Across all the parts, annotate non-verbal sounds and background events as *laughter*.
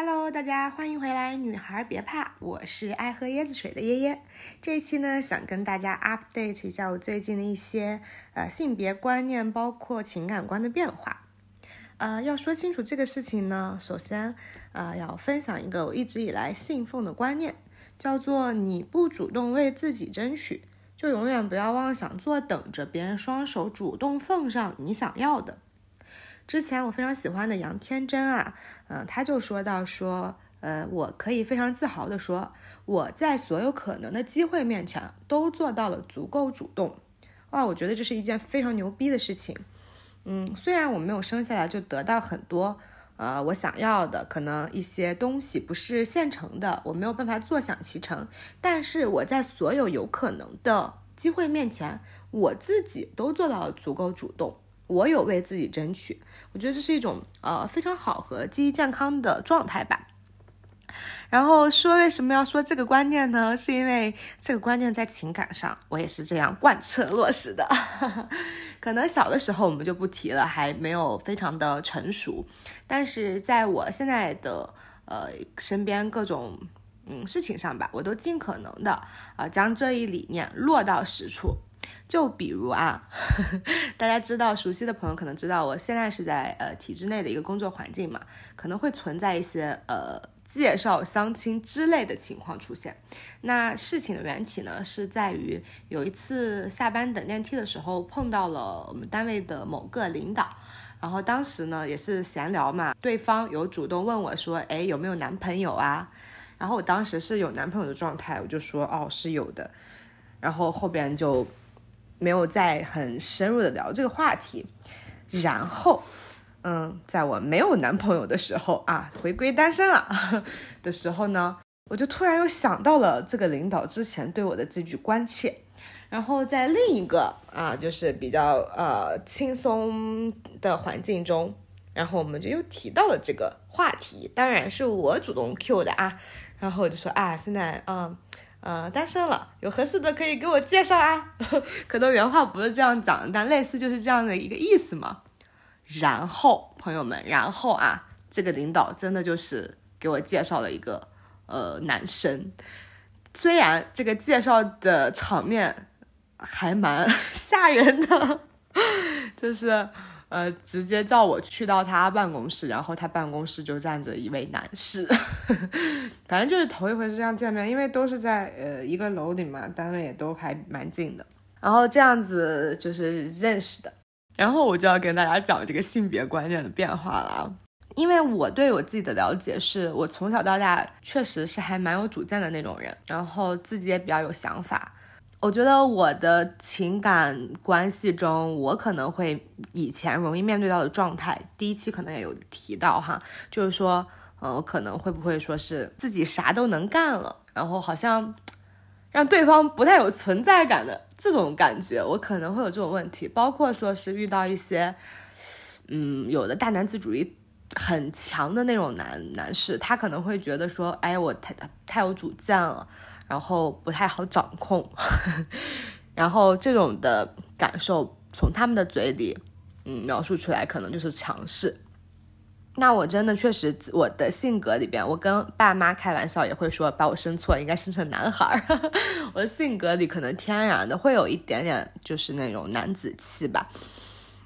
Hello，大家欢迎回来，女孩别怕，我是爱喝椰子水的椰椰。这一期呢，想跟大家 update 一下我最近的一些呃性别观念，包括情感观的变化。呃，要说清楚这个事情呢，首先呃要分享一个我一直以来信奉的观念，叫做你不主动为自己争取，就永远不要妄想坐等着别人双手主动奉上你想要的。之前我非常喜欢的杨天真啊，嗯，他就说到说，呃，我可以非常自豪的说，我在所有可能的机会面前都做到了足够主动。哇，我觉得这是一件非常牛逼的事情。嗯，虽然我没有生下来就得到很多，呃，我想要的，可能一些东西不是现成的，我没有办法坐享其成，但是我在所有有可能的机会面前，我自己都做到了足够主动。我有为自己争取，我觉得这是一种呃非常好和积极健康的状态吧。然后说为什么要说这个观念呢？是因为这个观念在情感上我也是这样贯彻落实的。*laughs* 可能小的时候我们就不提了，还没有非常的成熟。但是在我现在的呃身边各种嗯事情上吧，我都尽可能的啊将这一理念落到实处。就比如啊，*laughs* 大家知道熟悉的朋友可能知道，我现在是在呃体制内的一个工作环境嘛，可能会存在一些呃介绍相亲之类的情况出现。那事情的缘起呢，是在于有一次下班等电梯的时候碰到了我们单位的某个领导，然后当时呢也是闲聊嘛，对方有主动问我说，哎有没有男朋友啊？然后我当时是有男朋友的状态，我就说哦是有的，然后后边就。没有再很深入的聊这个话题，然后，嗯，在我没有男朋友的时候啊，回归单身了 *laughs* 的时候呢，我就突然又想到了这个领导之前对我的这句关切，然后在另一个啊，就是比较呃轻松的环境中，然后我们就又提到了这个话题，当然是我主动 Q 的啊，然后我就说啊，现在嗯。单身了，有合适的可以给我介绍啊。*laughs* 可能原话不是这样讲，但类似就是这样的一个意思嘛。然后，朋友们，然后啊，这个领导真的就是给我介绍了一个呃男生，虽然这个介绍的场面还蛮 *laughs* 吓人的，*laughs* 就是。呃，直接叫我去到他办公室，然后他办公室就站着一位男士，*laughs* 反正就是头一回是这样见面，因为都是在呃一个楼里嘛，单位也都还蛮近的，然后这样子就是认识的。然后我就要跟大家讲这个性别观念的变化了，因为我对我自己的了解是，我从小到大确实是还蛮有主见的那种人，然后自己也比较有想法。我觉得我的情感关系中，我可能会以前容易面对到的状态，第一期可能也有提到哈，就是说，嗯，我可能会不会说是自己啥都能干了，然后好像让对方不太有存在感的这种感觉，我可能会有这种问题，包括说是遇到一些，嗯，有的大男子主义很强的那种男男士，他可能会觉得说，哎，我太太有主见了。然后不太好掌控，*laughs* 然后这种的感受从他们的嘴里，嗯，描述出来可能就是强势。那我真的确实，我的性格里边，我跟爸妈开玩笑也会说，把我生错，应该生成男孩儿。*laughs* 我的性格里可能天然的会有一点点，就是那种男子气吧。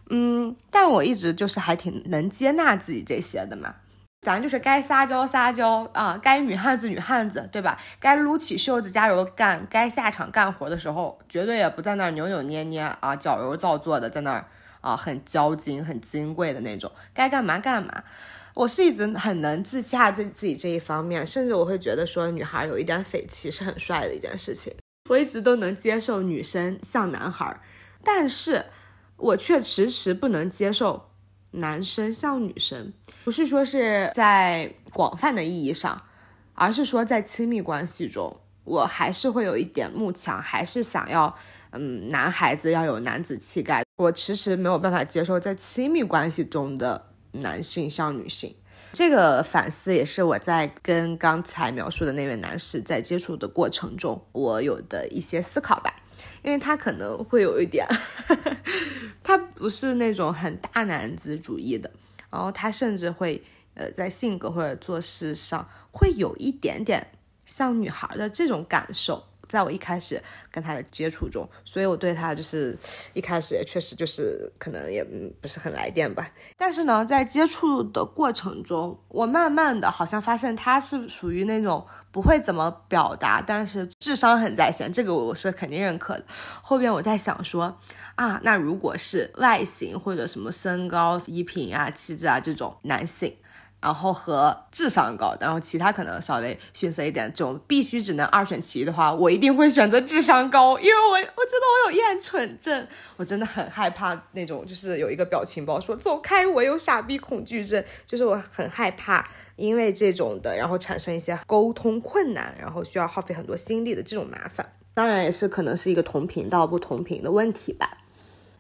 嗯，但我一直就是还挺能接纳自己这些的嘛。咱就是该撒娇撒娇啊，该女汉子女汉子，对吧？该撸起袖子加油干，该下场干活的时候，绝对也不在那儿扭扭捏捏啊，矫揉造作的在那儿啊，很娇矜、很金贵的那种。该干嘛干嘛。我是一直很能自洽自自己这一方面，甚至我会觉得说，女孩有一点匪气是很帅的一件事情。我一直都能接受女生像男孩，但是我却迟迟不能接受。男生像女生，不是说是在广泛的意义上，而是说在亲密关系中，我还是会有一点慕强，还是想要，嗯，男孩子要有男子气概。我迟迟没有办法接受在亲密关系中的男性像女性。这个反思也是我在跟刚才描述的那位男士在接触的过程中，我有的一些思考吧。因为他可能会有一点，*laughs* 他不是那种很大男子主义的，然后他甚至会呃，在性格或者做事上会有一点点像女孩的这种感受。在我一开始跟他的接触中，所以我对他就是一开始也确实就是可能也不是很来电吧。但是呢，在接触的过程中，我慢慢的好像发现他是属于那种不会怎么表达，但是智商很在线，这个我是肯定认可的。后边我在想说啊，那如果是外形或者什么身高、衣品啊、气质啊这种男性。然后和智商高，然后其他可能稍微逊色一点，这种必须只能二选其一的话，我一定会选择智商高，因为我我觉得我有厌蠢症，我真的很害怕那种，就是有一个表情包说走开，我有傻逼恐惧症，就是我很害怕因为这种的，然后产生一些沟通困难，然后需要耗费很多心力的这种麻烦，当然也是可能是一个同频道不同频的问题吧。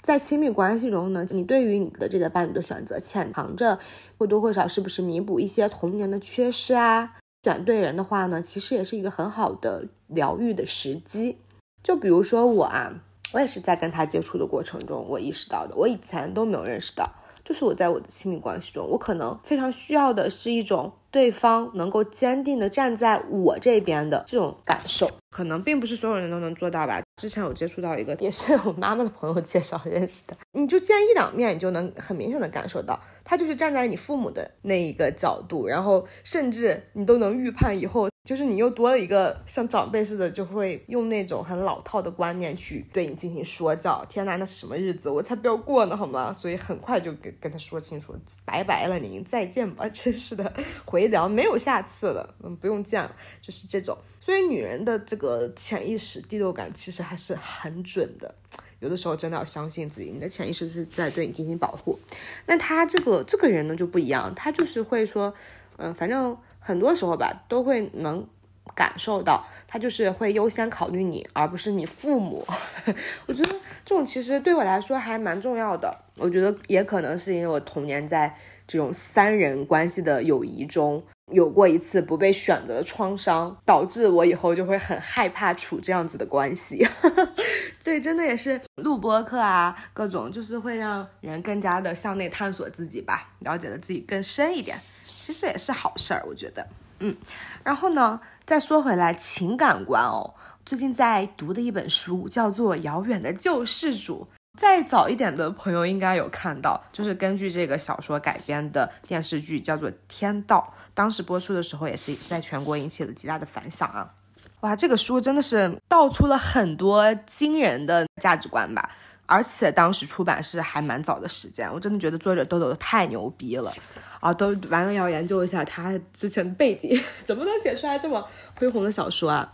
在亲密关系中呢，你对于你的这个伴侣的选择，潜藏着或多或少是不是弥补一些童年的缺失啊？选对人的话呢，其实也是一个很好的疗愈的时机。就比如说我啊，我也是在跟他接触的过程中，我意识到的，我以前都没有认识到，就是我在我的亲密关系中，我可能非常需要的是一种对方能够坚定的站在我这边的这种感受。可能并不是所有人都能做到吧。之前有接触到一个，也是我妈妈的朋友介绍认识的，你就见一两面，你就能很明显的感受到，他就是站在你父母的那一个角度，然后甚至你都能预判以后。就是你又多了一个像长辈似的，就会用那种很老套的观念去对你进行说教。天哪，那是什么日子？我才不要过呢，好吗？所以很快就跟跟他说清楚，拜拜了，您再见吧。真是的，回聊没有下次了，嗯，不用见了，就是这种。所以女人的这个潜意识第六感其实还是很准的，有的时候真的要相信自己，你的潜意识是在对你进行保护。那他这个这个人呢就不一样，他就是会说，嗯，反正。很多时候吧，都会能感受到他就是会优先考虑你，而不是你父母。*laughs* 我觉得这种其实对我来说还蛮重要的。我觉得也可能是因为我童年在这种三人关系的友谊中有过一次不被选择的创伤，导致我以后就会很害怕处这样子的关系。*laughs* 对，真的也是录播课啊，各种就是会让人更加的向内探索自己吧，了解的自己更深一点。其实也是好事儿，我觉得，嗯，然后呢，再说回来情感观哦，最近在读的一本书叫做《遥远的救世主》，再早一点的朋友应该有看到，就是根据这个小说改编的电视剧叫做《天道》，当时播出的时候也是在全国引起了极大的反响啊，哇，这个书真的是道出了很多惊人的价值观吧，而且当时出版是还蛮早的时间，我真的觉得作者豆豆太牛逼了。啊，都完了，要研究一下他之前的背景，*laughs* 怎么能写出来这么恢宏的小说啊？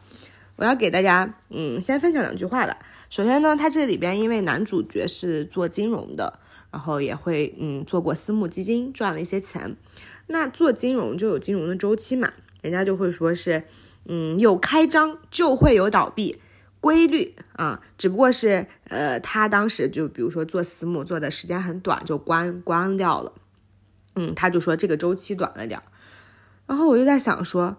我要给大家，嗯，先分享两句话吧。首先呢，他这里边因为男主角是做金融的，然后也会，嗯，做过私募基金，赚了一些钱。那做金融就有金融的周期嘛，人家就会说是，嗯，有开张就会有倒闭规律啊，只不过是，呃，他当时就比如说做私募做的时间很短，就关关掉了。嗯，他就说这个周期短了点儿，然后我就在想说，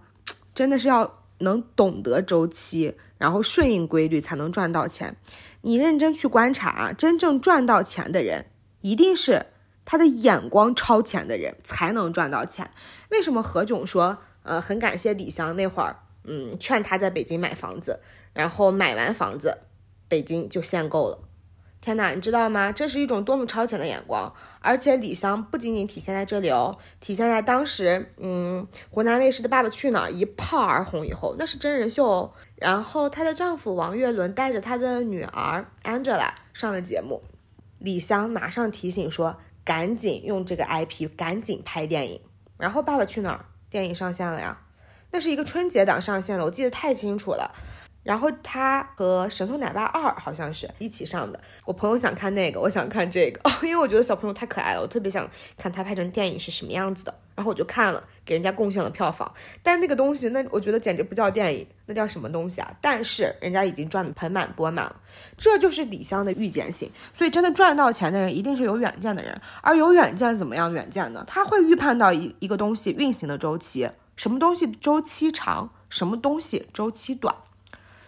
真的是要能懂得周期，然后顺应规律才能赚到钱。你认真去观察啊，真正赚到钱的人，一定是他的眼光超前的人才能赚到钱。为什么何炅说，呃，很感谢李湘那会儿，嗯，劝他在北京买房子，然后买完房子，北京就限购了。天哪，你知道吗？这是一种多么超前的眼光！而且李湘不仅仅体现在这里哦，体现在当时，嗯，湖南卫视的《爸爸去哪儿》一炮而红以后，那是真人秀哦。然后她的丈夫王岳伦带着他的女儿 Angela 上了节目，李湘马上提醒说，赶紧用这个 IP，赶紧拍电影。然后《爸爸去哪儿》电影上线了呀，那是一个春节档上线了，我记得太清楚了。然后他和《神偷奶爸二》好像是一起上的。我朋友想看那个，我想看这个，哦 *laughs* 因为我觉得小朋友太可爱了，我特别想看他拍成电影是什么样子的。然后我就看了，给人家贡献了票房。但那个东西，那我觉得简直不叫电影，那叫什么东西啊？但是人家已经赚得盆满钵满了，这就是李湘的预见性。所以真的赚到钱的人，一定是有远见的人。而有远见怎么样远见呢？他会预判到一一个东西运行的周期，什么东西周期长，什么东西周期短。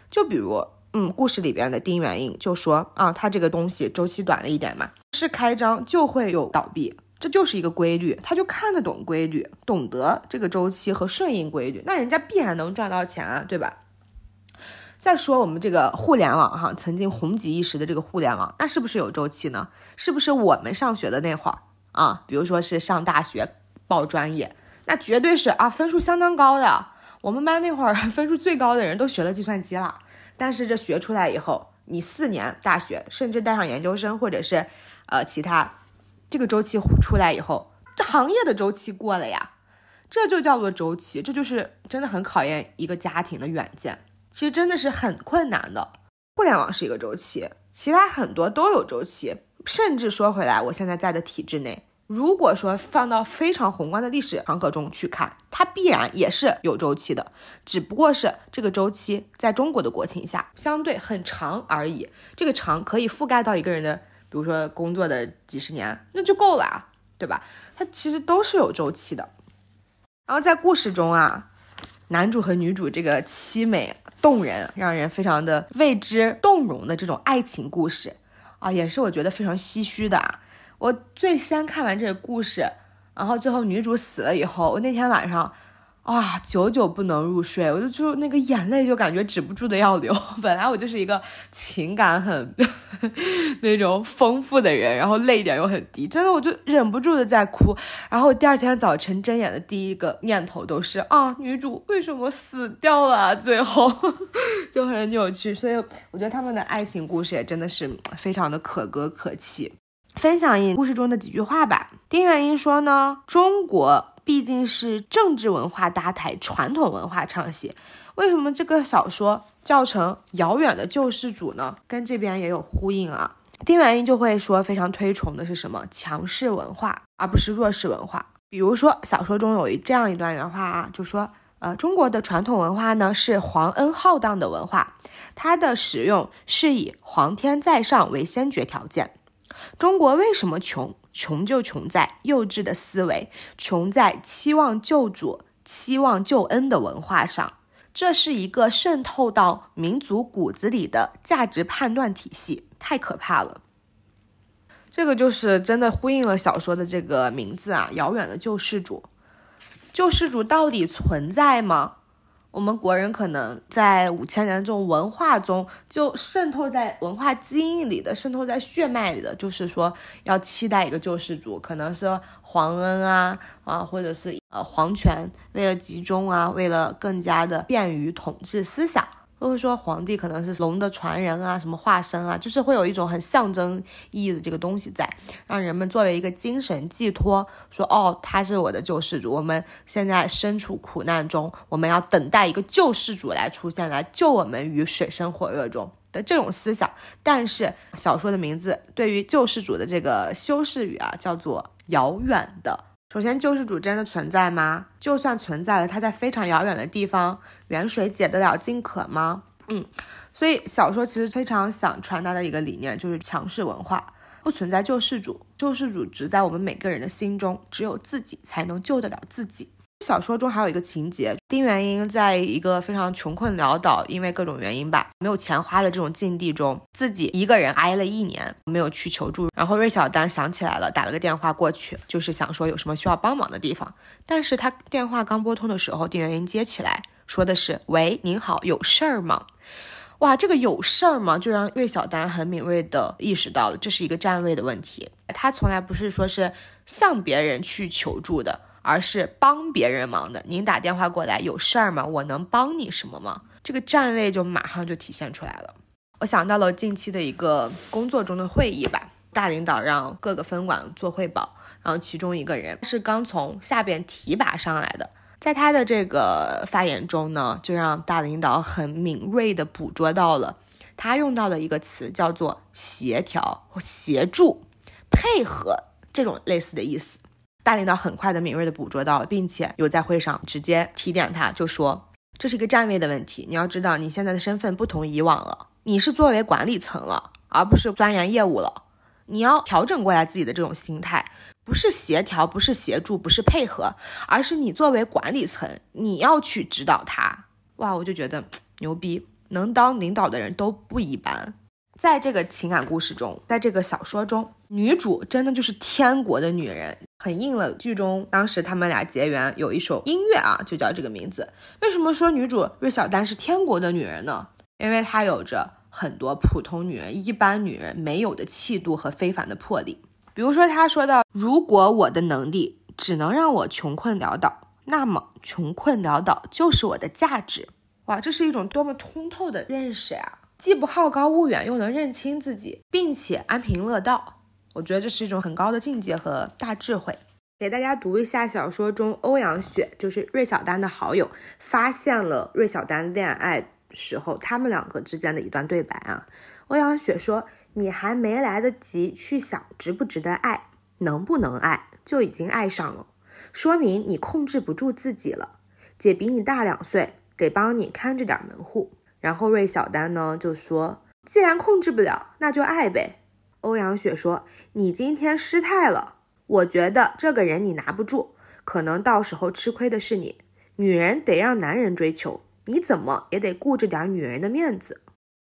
就比如，嗯，故事里边的丁元英就说啊，他这个东西周期短了一点嘛，是开张就会有倒闭，这就是一个规律，他就看得懂规律，懂得这个周期和顺应规律，那人家必然能赚到钱啊，对吧？再说我们这个互联网哈，曾经红极一时的这个互联网，那是不是有周期呢？是不是我们上学的那会儿啊？比如说是上大学报专业，那绝对是啊，分数相当高的。我们班那会儿分数最高的人都学了计算机了，但是这学出来以后，你四年大学，甚至带上研究生或者是呃其他，这个周期出来以后，这行业的周期过了呀，这就叫做周期，这就是真的很考验一个家庭的远见。其实真的是很困难的。互联网是一个周期，其他很多都有周期。甚至说回来，我现在在的体制内，如果说放到非常宏观的历史长河中去看，它必然也是有周期的，只不过是这个周期在中国的国情下相对很长而已。这个长可以覆盖到一个人的，比如说工作的几十年，那就够了啊，对吧？它其实都是有周期的。然后在故事中啊。男主和女主这个凄美动人，让人非常的为之动容的这种爱情故事啊，也是我觉得非常唏嘘的。我最先看完这个故事，然后最后女主死了以后，我那天晚上。哇，久久不能入睡，我就就那个眼泪就感觉止不住的要流。*laughs* 本来我就是一个情感很 *laughs* 那种丰富的人，然后泪点又很低，真的我就忍不住的在哭。然后第二天早晨睁眼的第一个念头都是啊，女主为什么死掉了？最后 *laughs* 就很扭曲。所以我觉得他们的爱情故事也真的是非常的可歌可泣。分享一故事中的几句话吧。丁元英说呢，中国。毕竟是政治文化搭台，传统文化唱戏。为什么这个小说叫成《遥远的救世主》呢？跟这边也有呼应啊。丁元英就会说，非常推崇的是什么强势文化，而不是弱势文化。比如说，小说中有一这样一段原话啊，就说，呃，中国的传统文化呢是皇恩浩荡的文化，它的使用是以皇天在上为先决条件。中国为什么穷？穷就穷在幼稚的思维，穷在期望救主、期望救恩的文化上。这是一个渗透到民族骨子里的价值判断体系，太可怕了。这个就是真的呼应了小说的这个名字啊，遥远的救世主。救世主到底存在吗？我们国人可能在五千年这种文化中，就渗透在文化基因里的，渗透在血脉里的，就是说要期待一个救世主，可能是皇恩啊啊，或者是呃皇权，为了集中啊，为了更加的便于统治思想。都会说皇帝可能是龙的传人啊，什么化身啊，就是会有一种很象征意义的这个东西在，让人们作为一个精神寄托，说哦，他是我的救世主。我们现在身处苦难中，我们要等待一个救世主来出现，来救我们于水深火热中的这种思想。但是小说的名字对于救世主的这个修饰语啊，叫做遥远的。首先，救世主真的存在吗？就算存在了，他在非常遥远的地方，远水解得了近渴吗？嗯，所以小说其实非常想传达的一个理念就是强势文化不存在救世主，救世主只在我们每个人的心中，只有自己才能救得了自己。小说中还有一个情节，丁元英在一个非常穷困潦倒，因为各种原因吧，没有钱花的这种境地中，自己一个人挨了一年，没有去求助。然后芮小丹想起来了，打了个电话过去，就是想说有什么需要帮忙的地方。但是他电话刚拨通的时候，丁元英接起来说的是：“喂，您好，有事儿吗？”哇，这个有事儿吗？就让芮小丹很敏锐的意识到了，这是一个站位的问题。他从来不是说是向别人去求助的。而是帮别人忙的。您打电话过来有事儿吗？我能帮你什么吗？这个站位就马上就体现出来了。我想到了近期的一个工作中的会议吧，大领导让各个分管做汇报，然后其中一个人是刚从下边提拔上来的，在他的这个发言中呢，就让大领导很敏锐的捕捉到了他用到的一个词，叫做协调、协助、配合这种类似的意思。大领导很快的、敏锐的捕捉到了，并且有在会上直接提点他，就说这是一个站位的问题。你要知道，你现在的身份不同以往了，你是作为管理层了，而不是钻研业务了。你要调整过来自己的这种心态，不是协调，不是协助，不是配合，而是你作为管理层，你要去指导他。哇，我就觉得牛逼，能当领导的人都不一般。在这个情感故事中，在这个小说中，女主真的就是天国的女人，很应了剧中当时他们俩结缘有一首音乐啊，就叫这个名字。为什么说女主芮小丹是天国的女人呢？因为她有着很多普通女人、一般女人没有的气度和非凡的魄力。比如说，她说到：“如果我的能力只能让我穷困潦倒，那么穷困潦倒就是我的价值。”哇，这是一种多么通透的认识呀！既不好高骛远，又能认清自己，并且安贫乐道。我觉得这是一种很高的境界和大智慧。给大家读一下小说中欧阳雪，就是芮小丹的好友，发现了芮小丹恋爱时候他们两个之间的一段对白啊。欧阳雪说：“你还没来得及去想值不值得爱，能不能爱，就已经爱上了，说明你控制不住自己了。姐比你大两岁，得帮你看着点门户。”然后芮小丹呢就说：“既然控制不了，那就爱呗。”欧阳雪说：“你今天失态了，我觉得这个人你拿不住，可能到时候吃亏的是你。女人得让男人追求，你怎么也得顾着点女人的面子。”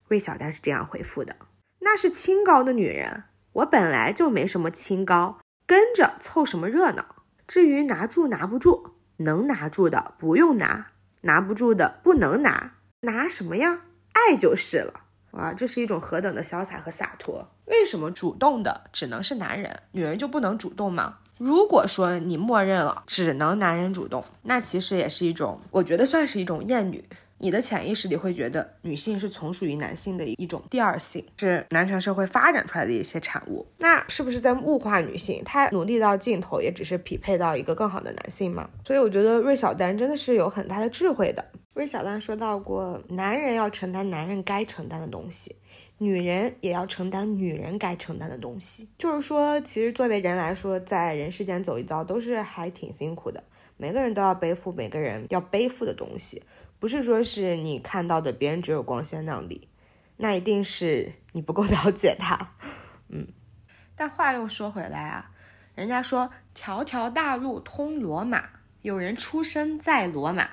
芮小丹是这样回复的：“那是清高的女人，我本来就没什么清高，跟着凑什么热闹？至于拿住拿不住，能拿住的不用拿，拿不住的不能拿。”拿什么呀？爱就是了。哇，这是一种何等的潇洒和洒脱！为什么主动的只能是男人，女人就不能主动吗？如果说你默认了只能男人主动，那其实也是一种，我觉得算是一种厌女。你的潜意识里会觉得女性是从属于男性的一种第二性，是男权社会发展出来的一些产物。那是不是在物化女性？她努力到尽头，也只是匹配到一个更好的男性吗？所以我觉得芮小丹真的是有很大的智慧的。芮小丹说到过，男人要承担男人该承担的东西，女人也要承担女人该承担的东西。就是说，其实作为人来说，在人世间走一遭都是还挺辛苦的。每个人都要背负每个人要背负的东西，不是说是你看到的别人只有光鲜亮丽，那一定是你不够了解他。嗯，*laughs* 但话又说回来啊，人家说条条大路通罗马，有人出生在罗马。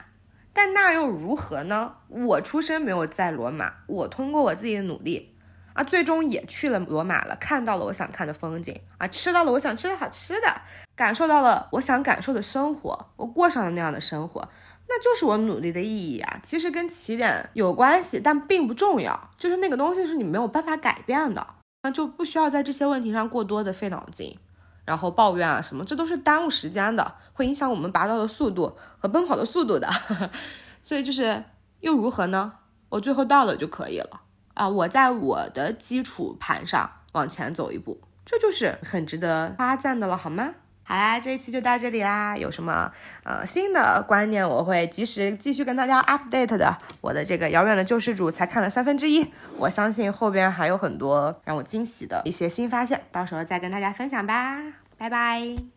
但那又如何呢？我出生没有在罗马，我通过我自己的努力啊，最终也去了罗马了，看到了我想看的风景啊，吃到了我想吃的好吃的，感受到了我想感受的生活，我过上了那样的生活，那就是我努力的意义啊。其实跟起点有关系，但并不重要，就是那个东西是你没有办法改变的，那就不需要在这些问题上过多的费脑筋。然后抱怨啊什么，这都是耽误时间的，会影响我们拔刀的速度和奔跑的速度的。*laughs* 所以就是又如何呢？我最后到了就可以了啊！我在我的基础盘上往前走一步，这就是很值得夸赞的了，好吗？好啦，这一期就到这里啦。有什么呃新的观念，我会及时继续跟大家 update 的。我的这个遥远的救世主才看了三分之一，我相信后边还有很多让我惊喜的一些新发现，到时候再跟大家分享吧。拜拜。